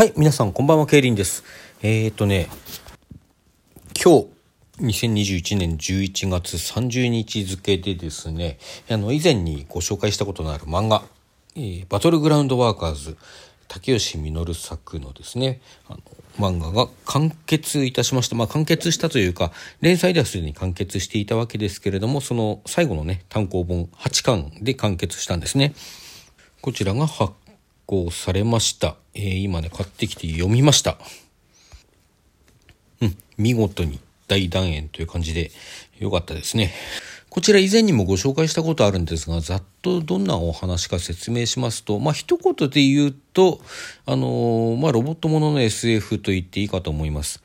はい、皆さんこんばんは、ケイリンです。えー、っとね、今日、2021年11月30日付でですね、あの、以前にご紹介したことのある漫画、えーバトルグラウンドワーカーズ、竹吉実作のですね、あの、漫画が完結いたしました。まあ、完結したというか、連載ではすでに完結していたわけですけれども、その最後のね、単行本8巻で完結したんですね。こちらが発行されました。えー今ね、買ってきて読みました。うん、見事に大団円という感じで良かったですね。こちら以前にもご紹介したことあるんですが、ざっとどんなお話か説明しますと、まあ一言で言うと、あのーまあロボットものの SF と言っていいかと思います。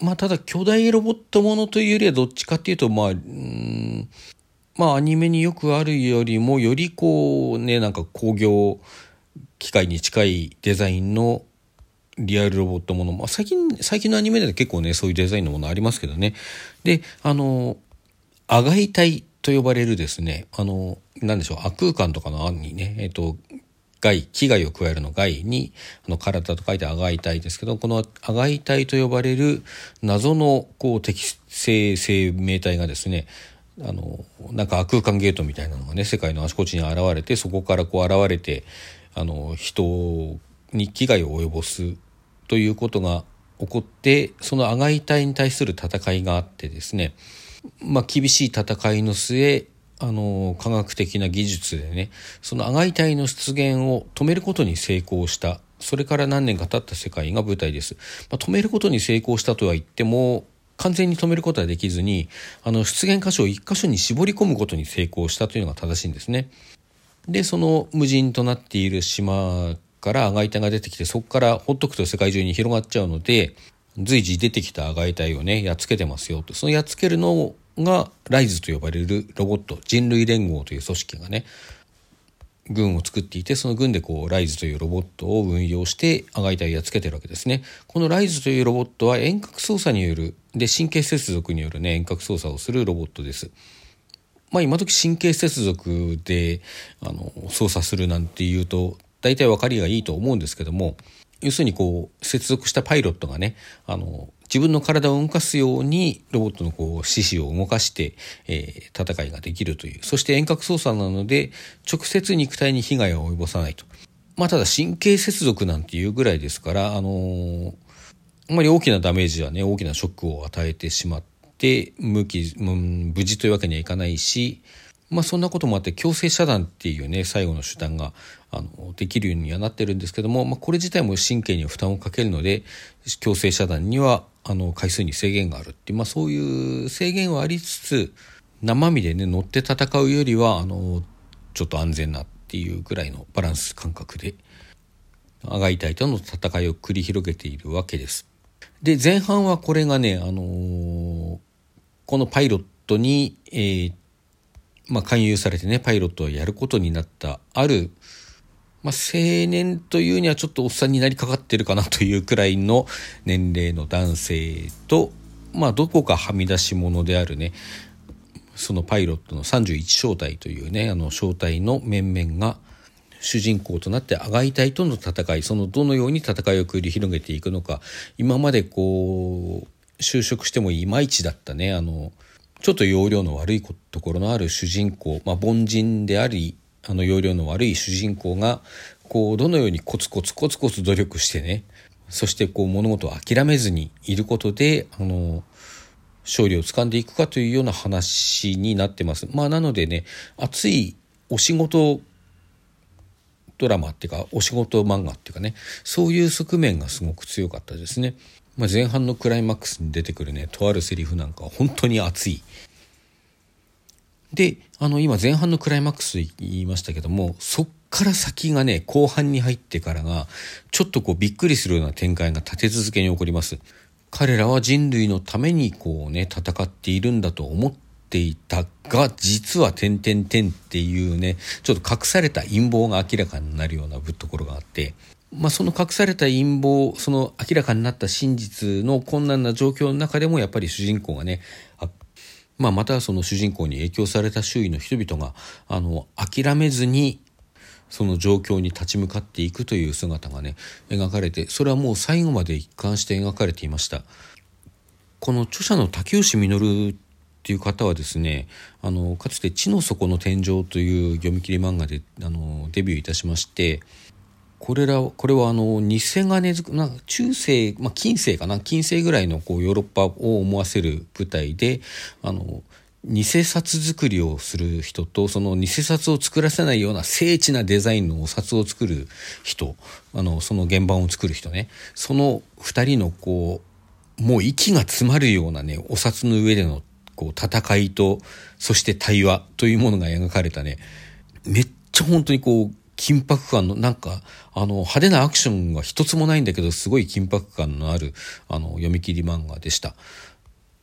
まあただ巨大ロボットものというよりはどっちかっていうと、まあ、うーんまあアニメによくあるよりもよりこうね、なんか工業機械に近いデザインのリアルロボットもの、まあ、最近、最近のアニメで結構ね、そういうデザインのものありますけどね。で、あの、アガイ体と呼ばれるですね、あの、なんでしょう、悪空間とかの案にね、えっと、害、危害を加えるの害に、あの、体と書いてアガイ体ですけど、このアガイ体と呼ばれる謎の、こう、適正生命体がですね、あの、なんか空間ゲートみたいなのがね、世界のあちこちに現れて、そこからこう現れて、あの、人に危害を及ぼすということが起こって、そのアガイ隊に対する戦いがあってですね、まあ、厳しい戦いの末、あの、科学的な技術でね、そのアガイ隊の出現を止めることに成功した。それから何年か経った世界が舞台です。まあ、止めることに成功したとは言っても、完全に止めることはできずに、あの、出現箇所を一箇所に絞り込むことに成功したというのが正しいんですね。で、その無人となっている島からアガイ隊が出てきて、そこからほっとくと世界中に広がっちゃうので、随時出てきたアガイ隊をね、やっつけてますよと。そのやっつけるのが、ライズと呼ばれるロボット、人類連合という組織がね、軍を作っていて、その軍でこう、ライズというロボットを運用して、アガイ隊をやっつけてるわけですね。このライズというロボットは遠隔操作による、で、神経接続によるね、遠隔操作をするロボットです。まあ今時神経接続であの操作するなんていうと大体分かりがいいと思うんですけども要するにこう接続したパイロットがねあの自分の体を動かすようにロボットのこう四肢を動かして、えー戦いができるというそして遠隔操作なので直接肉体に被害を及ぼさないと。まあただ神経接続なんていうぐらいですからあのーあまり大きなダメージはね大きなショックを与えてしまって無期うん無事というわけにはいかないしまあそんなこともあって強制遮断っていうね最後の手段があのできるようにはなってるんですけども、まあ、これ自体も神経に負担をかけるので強制遮断にはあの回数に制限があるっていう、まあ、そういう制限はありつつ生身でね乗って戦うよりはあのちょっと安全なっていうぐらいのバランス感覚でアガイ隊との戦いを繰り広げているわけです。で前半はこれがね、あのーこのパイロットに、えーまあ、勧誘されてねパイロットをやることになったある、まあ、青年というにはちょっとおっさんになりかかってるかなというくらいの年齢の男性と、まあ、どこかはみ出し者であるねそのパイロットの31小隊というねあの小隊の面々が主人公となってアガイ隊との戦いそのどのように戦いを繰り広げていくのか今までこう就職してもいまいちだったねあのちょっと容量の悪いところのある主人公、まあ、凡人でありあの容量の悪い主人公がこうどのようにコツコツコツコツ努力してねそしてこう物事を諦めずにいることであの勝利をつかんでいくかというような話になってます。まあなのでね熱いお仕事ドラマっていうかお仕事漫画っていうかねそういう側面がすごく強かったですね。まあ、前半のクライマックスに出てくるねとあるセリフなんかは本当に熱い。であの今前半のクライマックス言いましたけどもそっから先がね後半に入ってからがちょっとこうびっくりするような展開が立て続けに起こります。彼らは人類のためにこうね戦っているんだと思っていたが実は点々点っていうねちょっと隠された陰謀が明らかになるようなところがあってまあ、その隠された陰謀その明らかになった真実の困難な状況の中でもやっぱり主人公がねあまあ、またその主人公に影響された周囲の人々があの諦めずにその状況に立ち向かっていくという姿がね描かれてそれはもう最後まで一貫して描かれていました。この著者の竹内稔っていう方はですねあのかつて「地の底の天井」という読み切り漫画であのデビューいたしましてこれらこれはあの偽金な中世、まあ、近世かな？近世ぐらいのこうヨーロッパを思わせる舞台であの偽札作りをする人とその偽札を作らせないような精緻なデザインのお札を作る人あのその原版を作る人ね。その2人のこうもう息が詰まるようなねお札の上でのこう戦いとそして対話というものが描かれたね。めっちゃ本当にこう緊迫感の、なんか、あの、派手なアクションが一つもないんだけど、すごい緊迫感のある、あの、読み切り漫画でした。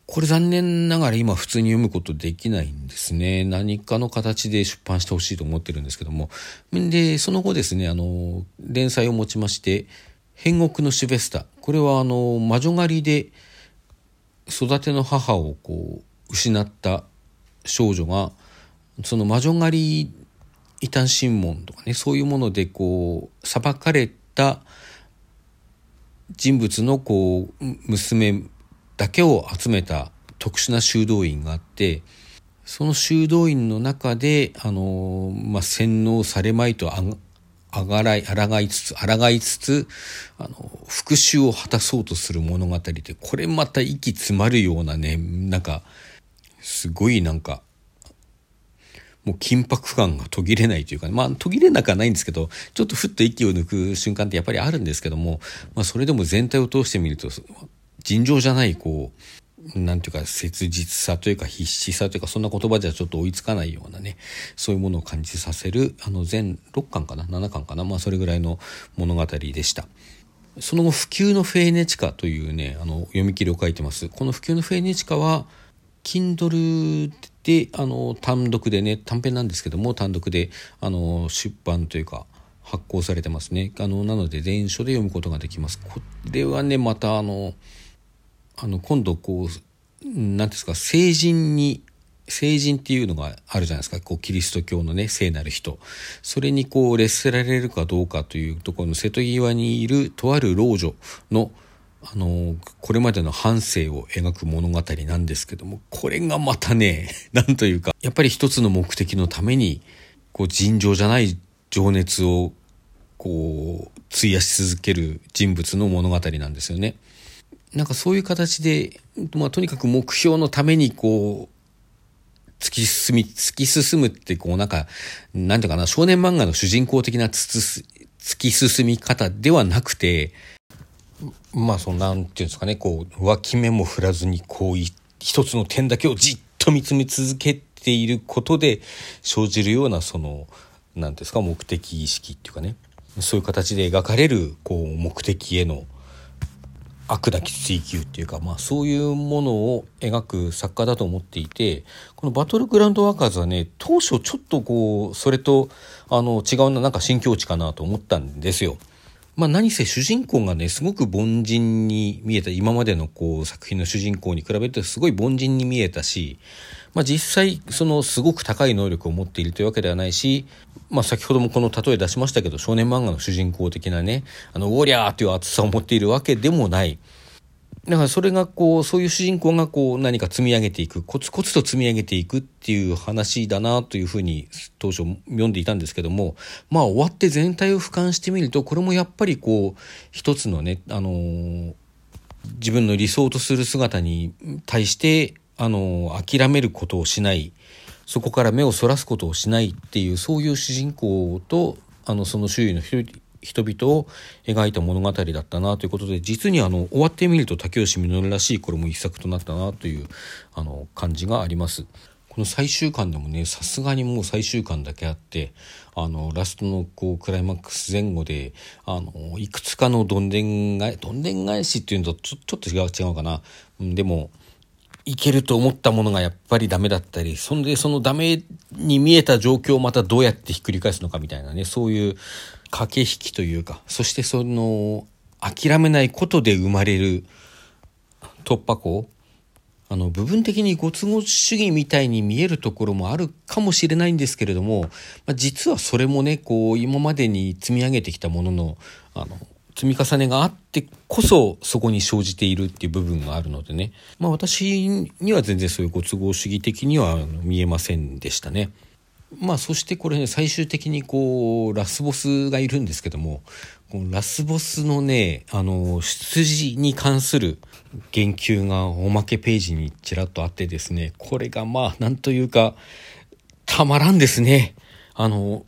これ残念ながら今普通に読むことできないんですね。何かの形で出版してほしいと思ってるんですけども。で、その後ですね、あの、連載を持ちまして、変国のシュベスタ。これはあの、魔女狩りで育ての母をこう、失った少女が、その魔女狩り異端審問とかねそういうものでこう裁かれた人物のこう娘だけを集めた特殊な修道院があってその修道院の中であの、まあ、洗脳されまいとああがらい抗いつつ抗いつつあの復讐を果たそうとする物語でこれまた息詰まるようなねなんかすごいなんかもう緊迫感が途切れないというか、ね、まあ途切れなくはないんですけど、ちょっとふっと息を抜く瞬間ってやっぱりあるんですけども、まあそれでも全体を通してみると、尋常じゃないこう、なんていうか切実さというか必死さというかそんな言葉じゃちょっと追いつかないようなねそういうものを感じさせるあの全6巻かな？7巻かな？まあそれぐらいの物語でした。その後普及のフェーネチカというねあの読み切りを書いてます。この普及のフェーネチカは Kindle であの単独でね短編なんですけども単独であの出版というか発行されてますね。あのなので電書で読むことができます。これはねまたあのあの今度こう何ですか成人に成人っていうのがあるじゃないですか。こうキリスト教のね聖なる人。それにこう列せられるかどうかというところの瀬戸際にいるとある老女のあの、これまでの半生を描く物語なんですけども、これがまたね、なんというか、やっぱり一つの目的のために、こう、尋常じゃない情熱を、こう、費やし続ける人物の物語なんですよね。なんかそういう形で、まあ、とにかく目標のために、こう、突き進み、突き進むって、こう、なんか、なんていうかな、少年漫画の主人公的な突き進み方ではなくて、まあそのなんていうんですかねこう脇目も振らずにこう一つの点だけをじっと見つめ続けていることで生じるようなその何ですか目的意識っていうかねそういう形で描かれるこう目的への悪なき追求っていうか、まあ、そういうものを描く作家だと思っていてこの「バトルグラウンドワーカーズ」はね当初ちょっとこうそれとあの違うななんか新境地かなと思ったんですよ。まあ何せ主人公がね、すごく凡人に見えた、今までのこう作品の主人公に比べるとすごい凡人に見えたし、まあ実際そのすごく高い能力を持っているというわけではないし、まあ先ほどもこの例え出しましたけど、少年漫画の主人公的なね、あの、ウォリャーという熱さを持っているわけでもない。だからそれがこうそういう主人公がこう何か積み上げていくコツコツと積み上げていくっていう話だなというふうに当初読んでいたんですけどもまあ終わって全体を俯瞰してみるとこれもやっぱりこう一つのねあのー、自分の理想とする姿に対してあのー、諦めることをしないそこから目をそらすことをしないっていうそういう主人公とあのその周囲の人人々を描いた物語だったなということで実にあの終わってみると竹吉稔らしいこれも一作となったなというあの感じがあります。この最終巻でもねさすがにもう最終巻だけあってあのラストのこうクライマックス前後であのいくつかのどんでん返どんでん返しっていうのとちょちょっと違う違うかなでもいけると思ったものがやっぱりダメだったりそんでそのダメに見えた状況をまたどうやってひっくり返すのかみたいなねそういう駆け引きというかそしてその諦めないことで生まれる突破口あの部分的にご都合主義みたいに見えるところもあるかもしれないんですけれども、まあ、実はそれもねこう今までに積み上げてきたもののあの積み重ねがあってこそそこに生じているっていう部分があるのでね、まあ、私には全然そういうご都合主義的には見えませんでしたね。まあそしてこれね最終的にこうラスボスがいるんですけどもこのラスボスのねあの出自に関する言及がおまけページにちらっとあってですねこれがまあなんというかたまらんですねあの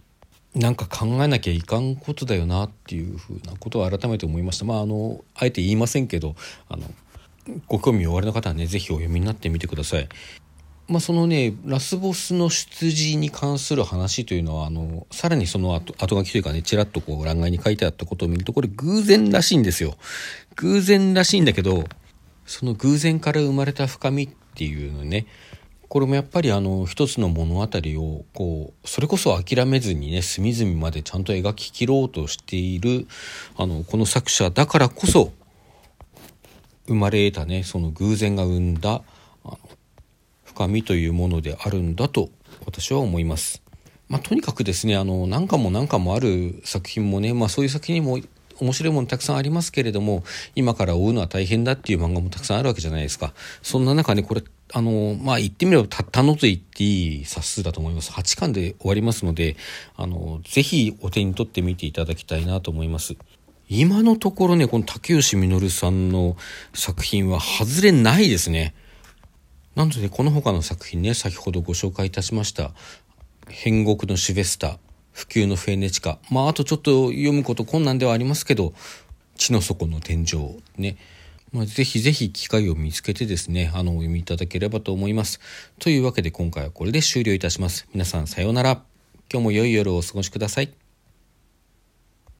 なんか考えなきゃいかんことだよなっていうふうなことを改めて思いましたまああのあえて言いませんけどあのご興味おありの方はね是非お読みになってみてください。まあ、そのねラスボスの出自に関する話というのはあのさらにその後後書きというかねちらっとこう欄外に書いてあったことを見るとこれ偶然らしいんですよ。偶然らしいんだけどその偶然から生まれた深みっていうのねこれもやっぱりあの一つの物語をこうそれこそ諦めずにね隅々までちゃんと描き切ろうとしているあのこの作者だからこそ生まれたねその偶然が生んだ深みというものであるんだと私は思います。まあ、とにかくですねあの何巻も何巻もある作品もね、まあ、そういう作品も面白いものたくさんありますけれども今から追うのは大変だっていう漫画もたくさんあるわけじゃないですか。そんな中ねこれあのまあ言ってみればたったのと言っていい冊数だと思います。8巻で終わりますのであのぜひお手に取ってみていただきたいなと思います。今のところねこの竹吉実さんの作品は外れないですね。なのでこの他の作品ね先ほどご紹介いたしました「変国のシュベスタ」「普及のフェネチカ」まああとちょっと読むこと困難ではありますけど「地の底の天井」ねまあ、ぜひぜひ機会を見つけてですね、あの、お読みいただければと思います。というわけで今回はこれで終了いたします。皆さんさようなら。今日も良い夜をお過ごしください。